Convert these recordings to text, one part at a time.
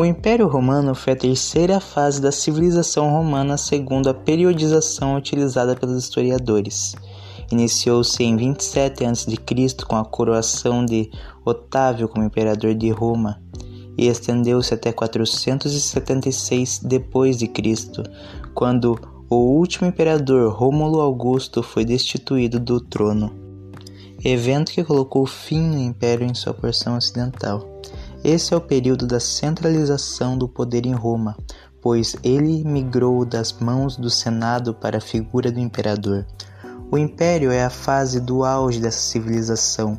O Império Romano foi a terceira fase da civilização romana segundo a periodização utilizada pelos historiadores. Iniciou-se em 27 a.C. com a coroação de Otávio como imperador de Roma e estendeu-se até 476 depois de Cristo, quando o último imperador Rômulo Augusto foi destituído do trono. Evento que colocou fim no império em sua porção ocidental. Esse é o período da centralização do poder em Roma, pois ele migrou das mãos do Senado para a figura do imperador. O império é a fase do auge dessa civilização,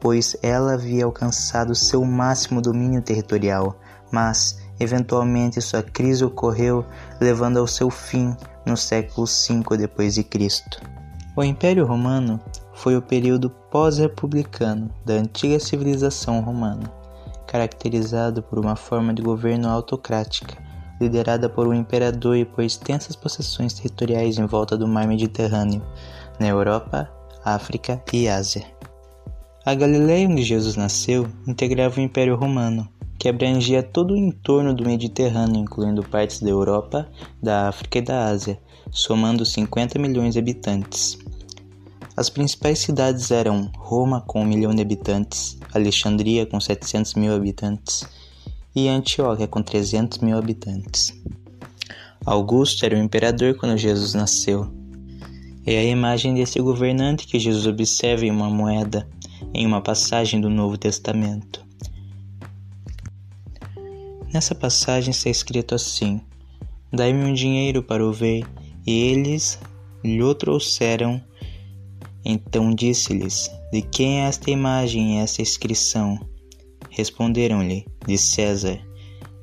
pois ela havia alcançado seu máximo domínio territorial, mas eventualmente sua crise ocorreu, levando ao seu fim no século V depois de Cristo. O Império Romano foi o período pós-republicano da antiga civilização romana caracterizado por uma forma de governo autocrática, liderada por um imperador e por extensas possessões territoriais em volta do mar Mediterrâneo, na Europa, África e Ásia. A Galileia onde Jesus nasceu integrava o Império Romano, que abrangia todo o entorno do Mediterrâneo, incluindo partes da Europa, da África e da Ásia, somando 50 milhões de habitantes. As principais cidades eram Roma, com um milhão de habitantes, Alexandria, com 700 mil habitantes, e Antioquia, com 300 mil habitantes. Augusto era o imperador quando Jesus nasceu. É a imagem desse governante que Jesus observa em uma moeda, em uma passagem do Novo Testamento. Nessa passagem está escrito assim: Dai-me um dinheiro para o ver, e eles lhe trouxeram então disse-lhes: De quem é esta imagem e esta inscrição? Responderam-lhe: De César.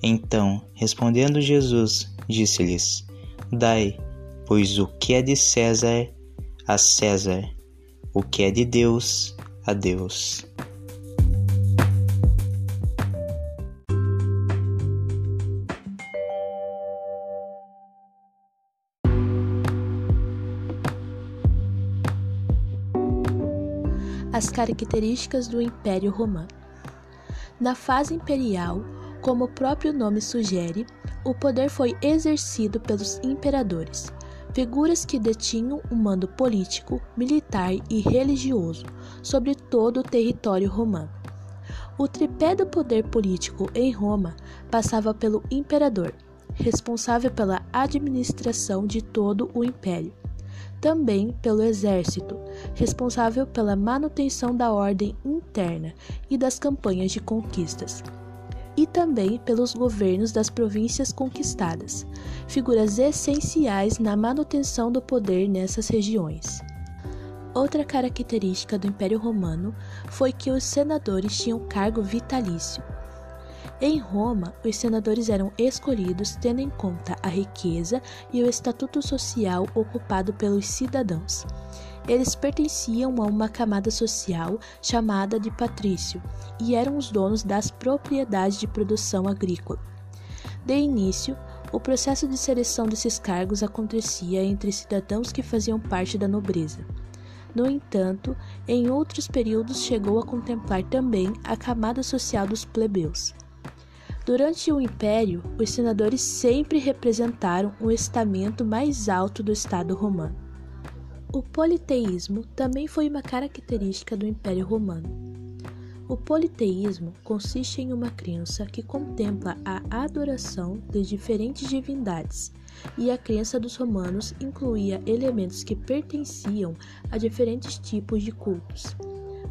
Então, respondendo Jesus, disse-lhes: Dai, pois o que é de César, a César, o que é de Deus, a Deus. As características do Império Romano. Na fase imperial, como o próprio nome sugere, o poder foi exercido pelos imperadores, figuras que detinham um mando político, militar e religioso sobre todo o território romano. O tripé do poder político em Roma passava pelo imperador, responsável pela administração de todo o império também pelo exército, responsável pela manutenção da ordem interna e das campanhas de conquistas, e também pelos governos das províncias conquistadas, figuras essenciais na manutenção do poder nessas regiões. Outra característica do Império Romano foi que os senadores tinham cargo vitalício, em Roma, os senadores eram escolhidos tendo em conta a riqueza e o estatuto social ocupado pelos cidadãos. Eles pertenciam a uma camada social chamada de patrício e eram os donos das propriedades de produção agrícola. De início, o processo de seleção desses cargos acontecia entre cidadãos que faziam parte da nobreza. No entanto, em outros períodos chegou a contemplar também a camada social dos plebeus. Durante o Império, os senadores sempre representaram o estamento mais alto do Estado romano. O politeísmo também foi uma característica do Império Romano. O politeísmo consiste em uma crença que contempla a adoração de diferentes divindades, e a crença dos romanos incluía elementos que pertenciam a diferentes tipos de cultos.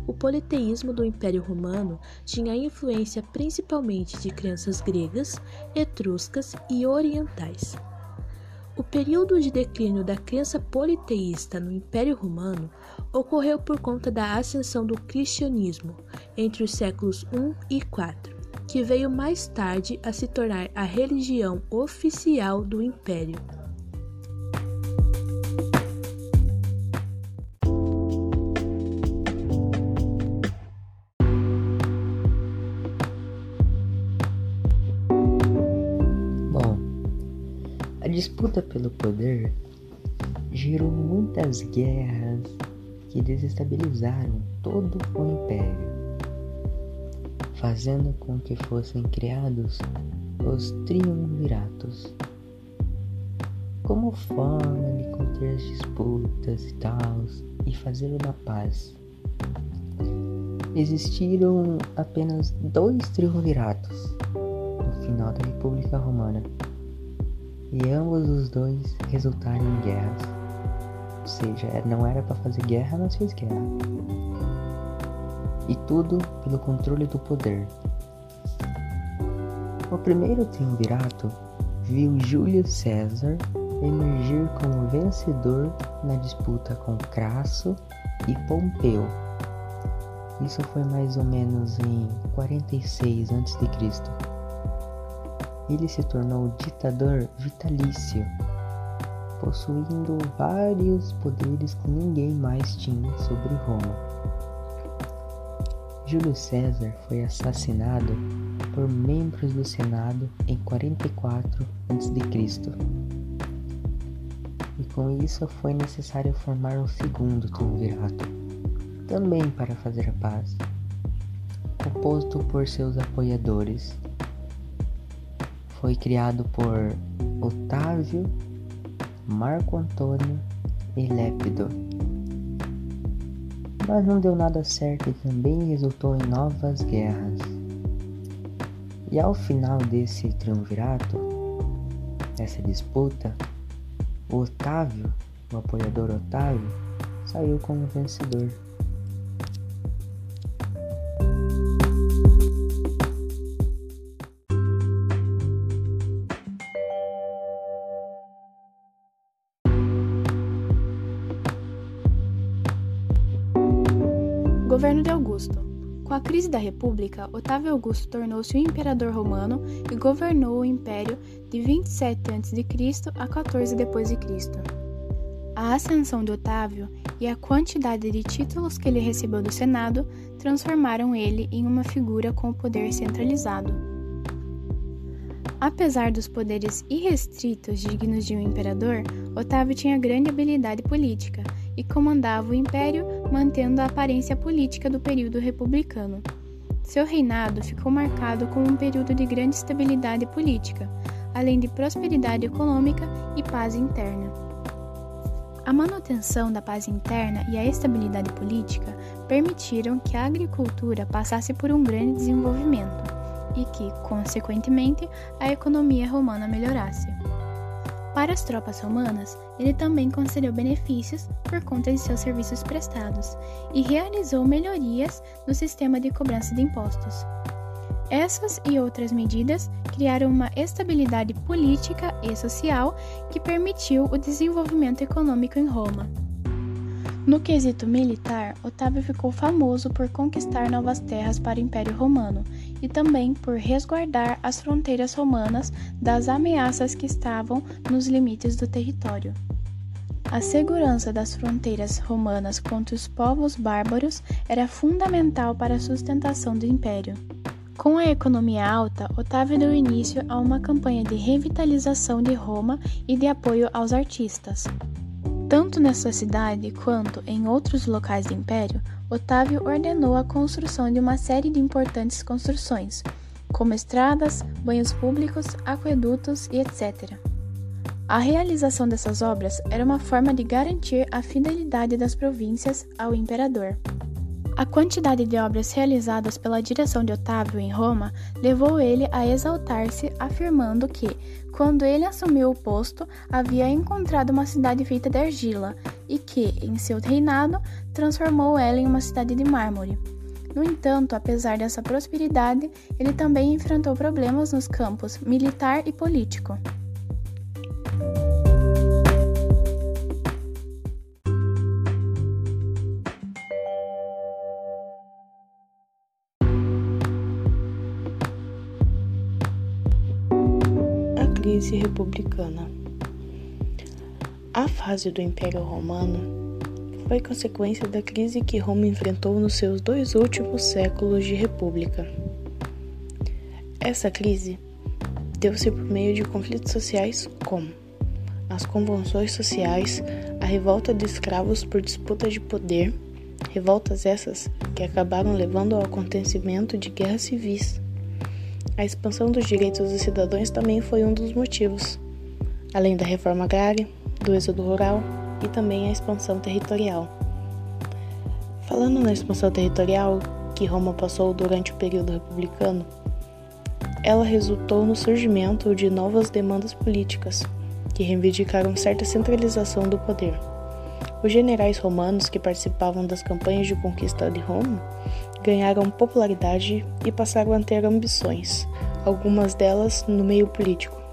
O politeísmo do Império Romano tinha influência principalmente de crenças gregas, etruscas e orientais. O período de declínio da crença politeísta no Império Romano ocorreu por conta da ascensão do cristianismo entre os séculos I e IV, que veio mais tarde a se tornar a religião oficial do Império. Disputa pelo poder gerou muitas guerras que desestabilizaram todo o império, fazendo com que fossem criados os triunviratos. Como forma de conter as disputas e tal e fazer uma paz. Existiram apenas dois triunviratos no final da República Romana, e ambos os dois resultaram em guerras. Ou seja, não era para fazer guerra, mas fez guerra. E tudo pelo controle do poder. O primeiro triunvirato viu Júlio César emergir como vencedor na disputa com Crasso e Pompeu. Isso foi mais ou menos em 46 a.C. Ele se tornou ditador vitalício, possuindo vários poderes que ninguém mais tinha sobre Roma. Júlio César foi assassinado por membros do Senado em 44 a.C. E com isso foi necessário formar um segundo triunvirato, também para fazer a paz, composto por seus apoiadores. Foi criado por Otávio, Marco Antônio e Lépido. Mas não deu nada certo e também resultou em novas guerras. E ao final desse triunvirato, dessa disputa, o Otávio, o apoiador Otávio, saiu como vencedor. Governo de Augusto com a crise da República, Otávio Augusto tornou-se o imperador romano e governou o império de 27 a.C. a 14 d.C. A ascensão de Otávio e a quantidade de títulos que ele recebeu do Senado transformaram ele em uma figura com o poder centralizado. Apesar dos poderes irrestritos dignos de um imperador, Otávio tinha grande habilidade política e comandava o império mantendo a aparência política do período republicano. Seu reinado ficou marcado como um período de grande estabilidade política, além de prosperidade econômica e paz interna. A manutenção da paz interna e a estabilidade política permitiram que a agricultura passasse por um grande desenvolvimento e que, consequentemente, a economia romana melhorasse. Para as tropas romanas, ele também concedeu benefícios por conta de seus serviços prestados e realizou melhorias no sistema de cobrança de impostos. Essas e outras medidas criaram uma estabilidade política e social que permitiu o desenvolvimento econômico em Roma. No quesito militar, Otávio ficou famoso por conquistar novas terras para o Império Romano e também por resguardar as fronteiras romanas das ameaças que estavam nos limites do território. A segurança das fronteiras romanas contra os povos bárbaros era fundamental para a sustentação do império. Com a economia alta, Otávio deu início a uma campanha de revitalização de Roma e de apoio aos artistas. Tanto nessa cidade quanto em outros locais do império, Otávio ordenou a construção de uma série de importantes construções, como estradas, banhos públicos, aquedutos e etc. A realização dessas obras era uma forma de garantir a fidelidade das províncias ao imperador. A quantidade de obras realizadas pela direção de Otávio em Roma levou ele a exaltar-se, afirmando que, quando ele assumiu o posto, havia encontrado uma cidade feita de argila e que, em seu reinado, transformou ela em uma cidade de mármore. No entanto, apesar dessa prosperidade, ele também enfrentou problemas nos campos militar e político. Republicana. A fase do Império Romano foi consequência da crise que Roma enfrentou nos seus dois últimos séculos de república. Essa crise deu-se por meio de conflitos sociais como as convulsões sociais, a revolta de escravos por disputa de poder, revoltas essas que acabaram levando ao acontecimento de guerras civis A expansão dos direitos dos cidadãos também foi um dos motivos, além da reforma agrária, do êxodo rural e também a expansão territorial. Falando na expansão territorial que Roma passou durante o período republicano, ela resultou no surgimento de novas demandas políticas que reivindicaram certa centralização do poder. Os generais romanos que participavam das campanhas de conquista de Roma ganharam popularidade e passaram a ter ambições, algumas delas no meio político.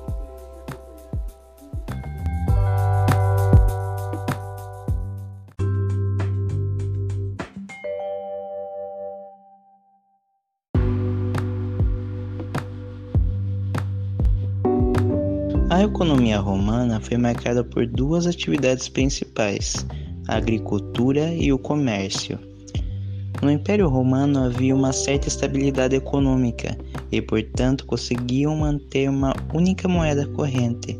A economia romana foi marcada por duas atividades principais: a agricultura e o comércio. No Império Romano havia uma certa estabilidade econômica e, portanto, conseguiam manter uma única moeda corrente.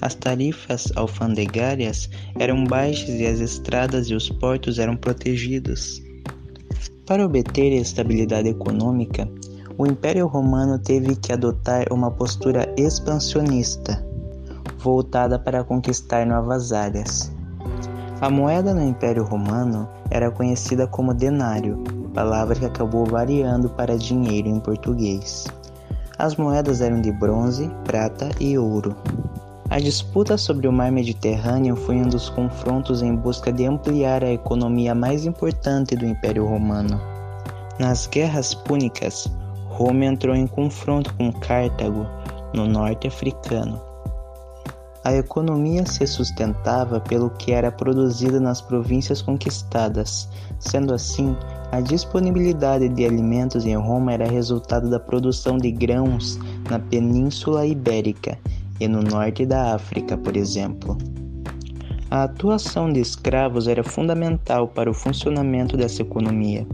As tarifas alfandegárias eram baixas e as estradas e os portos eram protegidos. Para obter estabilidade econômica, o Império Romano teve que adotar uma postura expansionista voltada para conquistar novas áreas. A moeda no Império Romano era conhecida como denário, palavra que acabou variando para dinheiro em português. As moedas eram de bronze, prata e ouro. A disputa sobre o mar Mediterrâneo foi um dos confrontos em busca de ampliar a economia mais importante do Império Romano. Nas guerras púnicas, Roma entrou em confronto com Cartago, no norte africano, a economia se sustentava pelo que era produzido nas províncias conquistadas. Sendo assim, a disponibilidade de alimentos em Roma era resultado da produção de grãos na Península Ibérica e no norte da África, por exemplo. A atuação de escravos era fundamental para o funcionamento dessa economia,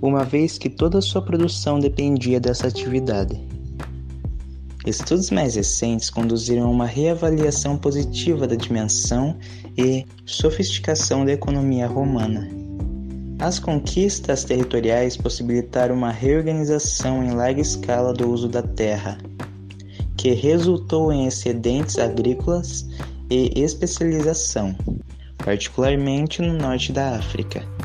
uma vez que toda sua produção dependia dessa atividade. Estudos mais recentes conduziram a uma reavaliação positiva da dimensão e sofisticação da economia romana. As conquistas territoriais possibilitaram uma reorganização em larga escala do uso da terra, que resultou em excedentes agrícolas e especialização, particularmente no norte da África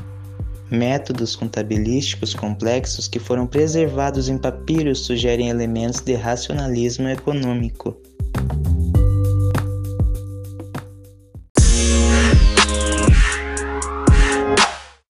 Métodos contabilísticos complexos que foram preservados em papiros sugerem elementos de racionalismo econômico.